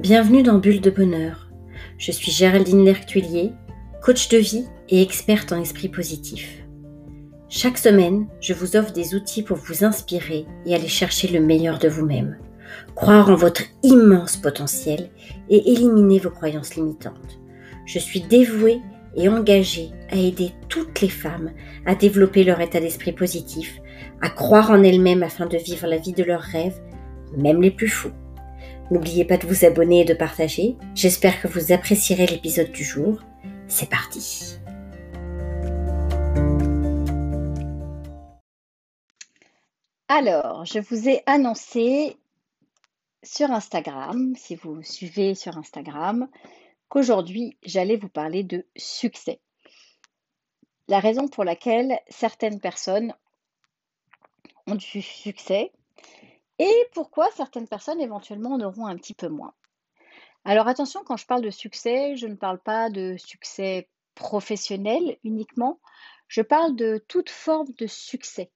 Bienvenue dans Bulle de Bonheur. Je suis Géraldine Lertuillier, coach de vie et experte en esprit positif. Chaque semaine, je vous offre des outils pour vous inspirer et aller chercher le meilleur de vous-même, croire en votre immense potentiel et éliminer vos croyances limitantes. Je suis dévouée et engagée à aider toutes les femmes à développer leur état d'esprit positif, à croire en elles-mêmes afin de vivre la vie de leurs rêves, même les plus fous. N'oubliez pas de vous abonner et de partager. J'espère que vous apprécierez l'épisode du jour. C'est parti. Alors, je vous ai annoncé sur Instagram, si vous me suivez sur Instagram, qu'aujourd'hui j'allais vous parler de succès. La raison pour laquelle certaines personnes ont du succès et pourquoi certaines personnes éventuellement en auront un petit peu moins? Alors attention, quand je parle de succès, je ne parle pas de succès professionnel uniquement, je parle de toute forme de succès.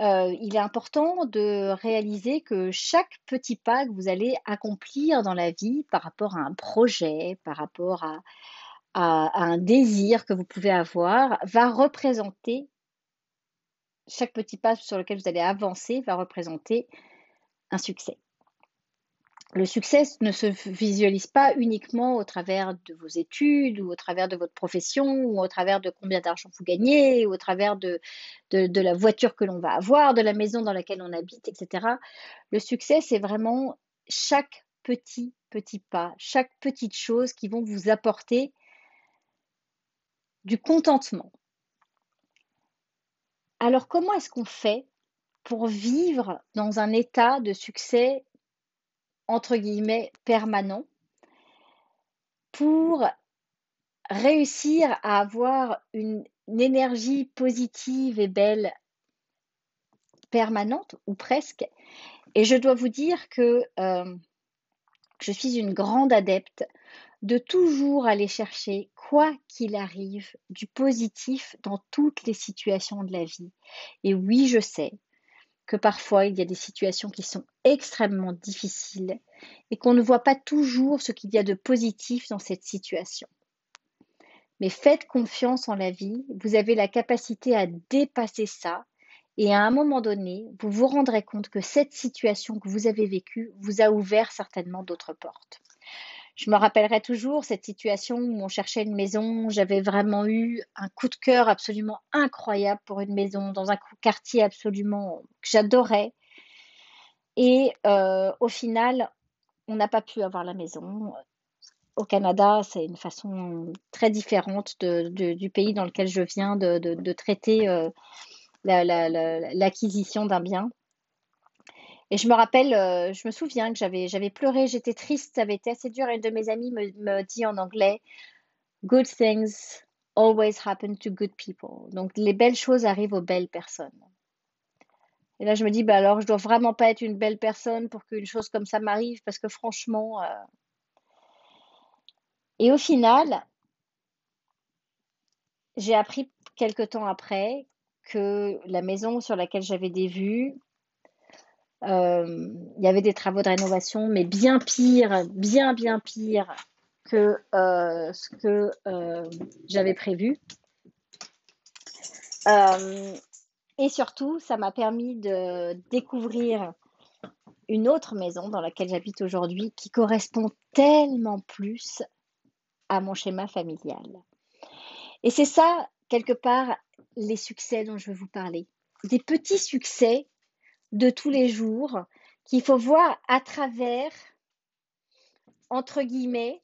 Euh, il est important de réaliser que chaque petit pas que vous allez accomplir dans la vie par rapport à un projet, par rapport à, à un désir que vous pouvez avoir, va représenter, chaque petit pas sur lequel vous allez avancer va représenter un succès le succès ne se visualise pas uniquement au travers de vos études ou au travers de votre profession ou au travers de combien d'argent vous gagnez ou au travers de, de, la voiture que l'on va avoir, de la maison dans laquelle on habite, etc. Le succès, c'est vraiment chaque petit, petit pas, chaque petite chose qui vont vous apporter du contentement. Alors comment est-ce qu'on fait pour vivre dans un état de succès entre guillemets permanent pour réussir à avoir une, énergie positive et belle permanente ou presque? Et je dois vous dire que euh, je suis une grande adepte de toujours aller chercher, quoi qu'il arrive, du positif dans toutes les situations de la vie. Et oui, je sais, que parfois il y a des situations qui sont extrêmement difficiles et qu'on ne voit pas toujours ce qu'il y a de positif dans cette situation. Mais faites confiance en la vie, vous avez la capacité à dépasser ça et à un moment donné, vous vous rendrez compte que cette situation que vous avez vécue vous a ouvert certainement d'autres portes. Je me rappellerai toujours cette situation où on cherchait une maison. J'avais vraiment eu un coup de cœur absolument incroyable pour une maison dans un quartier absolument que j'adorais. Et euh, au final, on n'a pas pu avoir la maison. Au Canada, c'est une façon très différente du pays dans lequel je viens de, traiter euh, l'acquisition d'un bien. Et je me rappelle, euh, je me souviens que j'avais, j'avais pleuré, j'étais triste, ça avait été assez dur. Et une de mes amies me, me dit en anglais, Good things always happen to good people. Donc les belles choses arrivent aux belles personnes. Et là, je me dis, bah alors, je dois vraiment pas être une belle personne pour qu'une chose comme ça m'arrive, parce que franchement. Euh, et au final, j'ai appris quelque temps après que la maison sur laquelle j'avais des vues, il y avait des travaux de rénovation, mais bien pire, bien, bien pire que euh, ce que euh, j'avais prévu. et surtout, ça m'a permis de découvrir une autre maison dans laquelle j'habite aujourd'hui qui correspond tellement plus à mon schéma familial. Et c'est ça, quelque part, les succès dont je veux vous parler. Des petits succès de tous les jours qu'il faut voir à travers, entre guillemets,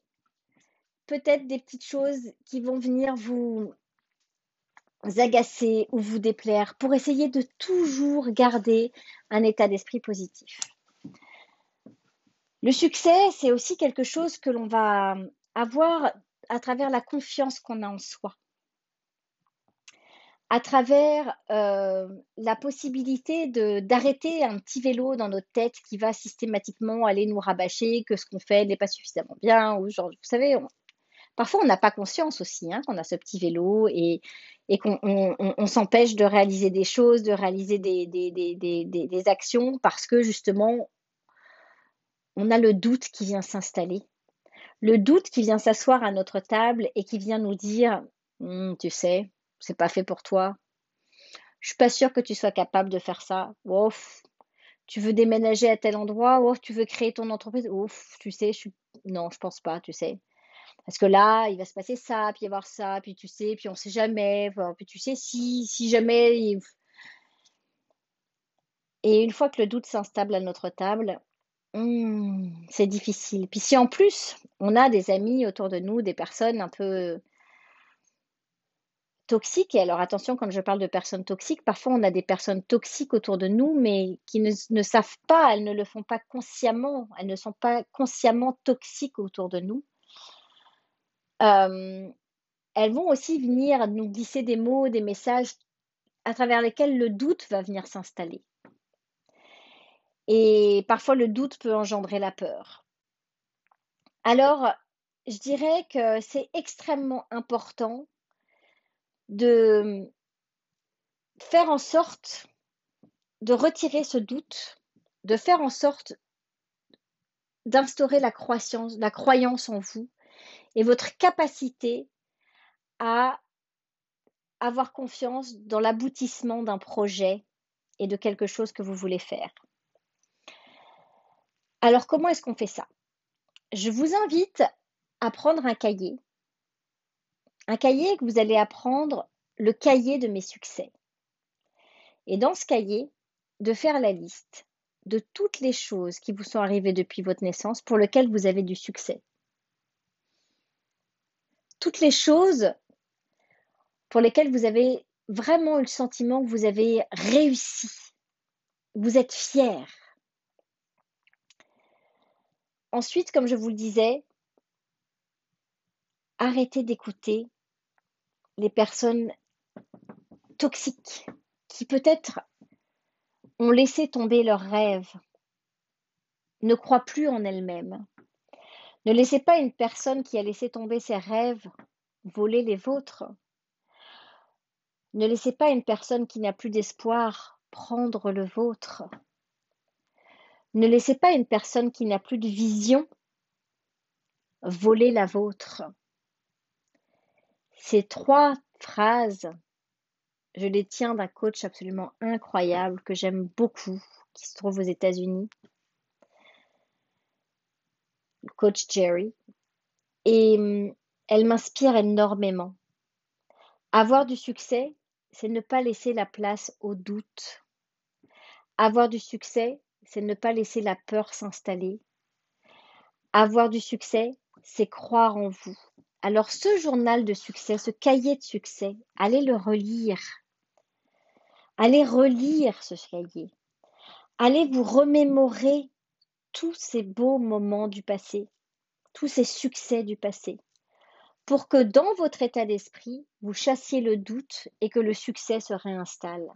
peut-être des petites choses qui vont venir vous agacer ou vous déplaire pour essayer de toujours garder un état d'esprit positif. Le succès, c'est aussi quelque chose que l'on va avoir à travers la confiance qu'on a en soi à travers euh, la possibilité d'arrêter un petit vélo dans notre tête qui va systématiquement aller nous rabâcher que ce qu'on fait n'est pas suffisamment bien. Ou genre, vous savez, parfois on n'a pas conscience aussi hein, qu'on a ce petit vélo et, et qu'on on, s'empêche de réaliser des choses, de réaliser des, des, des, des, actions parce que justement on a le doute qui vient s'installer. Le doute qui vient s'asseoir à notre table et qui vient nous dire Hum, Tu sais, c'est pas fait pour toi. Je suis pas sûre que tu sois capable de faire ça. Ouf, tu veux déménager à tel endroit? Ouf, tu veux créer ton entreprise? Ouf, tu sais, je suis... non, je pense pas, tu sais. Parce que là, il va se passer ça, puis y avoir ça, puis tu sais, puis on sait jamais. Puis tu sais, si, si jamais. Et une fois que le doute s'installe à notre table, hum, c'est difficile. Puis si en plus, on a des amis autour de nous, des personnes un peu toxiques, et alors attention, quand je parle de personnes toxiques, parfois on a des personnes toxiques autour de nous, mais qui ne, savent pas, elles ne le font pas consciemment, elles ne sont pas consciemment toxiques autour de nous. Euh, elles vont aussi venir nous glisser des mots, des messages à travers lesquels le doute va venir s'installer. Et parfois le doute peut engendrer la peur. Alors, je dirais que c'est extrêmement important de faire en sorte de retirer ce doute, de faire en sorte d'instaurer la croyance, la croyance en vous et votre capacité à avoir confiance dans l'aboutissement d'un projet et de quelque chose que vous voulez faire. Alors comment est-ce qu'on fait ça? Je vous invite à prendre un cahier un cahier que vous allez apprendre le cahier de mes succès. Et dans ce cahier, de faire la liste de toutes les choses qui vous sont arrivées depuis votre naissance pour lesquelles vous avez du succès. Toutes les choses pour lesquelles vous avez vraiment eu le sentiment que vous avez réussi. Vous êtes fier. Ensuite, comme je vous le disais, arrêtez d'écouter les personnes toxiques qui peut-être ont laissé tomber leurs rêves, ne croient plus en elles-mêmes. Ne laissez pas une personne qui a laissé tomber ses rêves voler les vôtres. Ne laissez pas une personne qui n'a plus d'espoir prendre le vôtre. Ne laissez pas une personne qui n'a plus de vision voler la vôtre. Ces trois phrases, je les tiens d'un coach absolument incroyable que j'aime beaucoup, qui se trouve aux États-Unis, le coach Jerry. Et hum, elle m'inspire énormément. Avoir du succès, c'est ne pas laisser la place au doute. Avoir du succès, c'est ne pas laisser la peur s'installer. Avoir du succès, c'est croire en vous. Alors ce journal de succès, ce cahier de succès, allez le relire. Allez relire ce cahier. Allez vous remémorer tous ces beaux moments du passé, tous ces succès du passé, pour que dans votre état d'esprit, vous chassiez le doute et que le succès se réinstalle.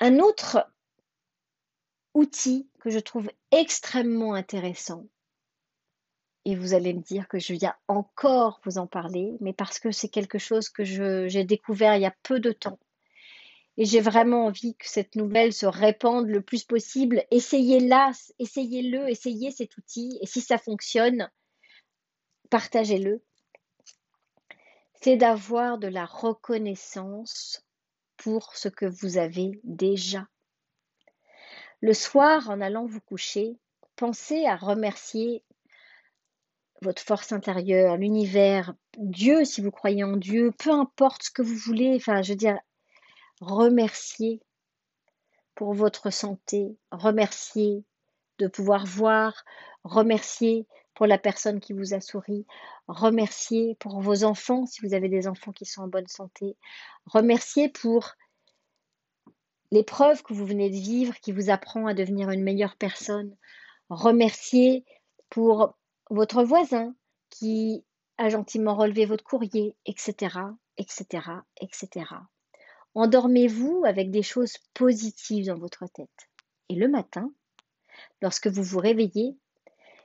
Un autre outil que je trouve extrêmement intéressant. Et vous allez me dire que je viens encore vous en parler, mais parce que c'est quelque chose que j'ai découvert il y a peu de temps. Et j'ai vraiment envie que cette nouvelle se répande le plus possible. Essayez-la, essayez-le, essayez cet outil. Et si ça fonctionne, partagez-le. C'est d'avoir de la reconnaissance pour ce que vous avez déjà. Le soir, en allant vous coucher, pensez à remercier votre force intérieure, l'univers, Dieu si vous croyez en Dieu, peu importe ce que vous voulez, enfin je veux dire, remercier pour votre santé, remercier de pouvoir voir, remercier pour la personne qui vous a souri, remercier pour vos enfants si vous avez des enfants qui sont en bonne santé, remercier pour l'épreuve que vous venez de vivre qui vous apprend à devenir une meilleure personne. Remercier pour votre voisin qui a gentiment relevé votre courrier, etc., etc., etc. Endormez-vous avec des choses positives dans votre tête. Et le matin, lorsque vous vous réveillez,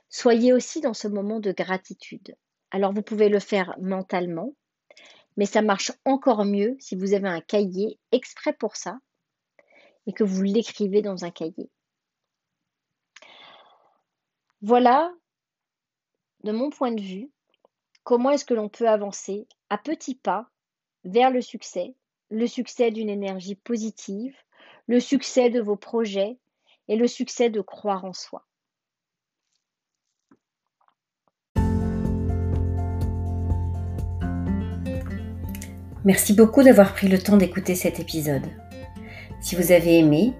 soyez aussi dans ce moment de gratitude. Alors vous pouvez le faire mentalement, mais ça marche encore mieux si vous avez un cahier exprès pour ça et que vous l'écrivez dans un cahier. Voilà, de mon point de vue, comment est-ce que l'on peut avancer à petits pas vers le succès, le succès d'une énergie positive, le succès de vos projets et le succès de croire en soi. Merci beaucoup d'avoir pris le temps d'écouter cet épisode. Si vous avez aimé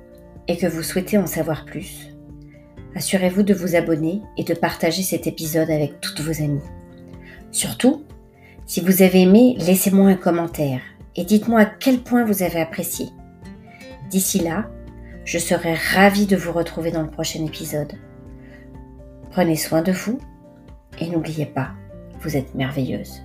et que vous souhaitez en savoir plus, assurez-vous de vous abonner et de partager cet épisode avec toutes vos amies. Surtout, si vous avez aimé, laissez-moi un commentaire et dites-moi à quel point vous avez apprécié. D'ici là, je serai ravie de vous retrouver dans le prochain épisode. Prenez soin de vous et n'oubliez pas, vous êtes merveilleuse.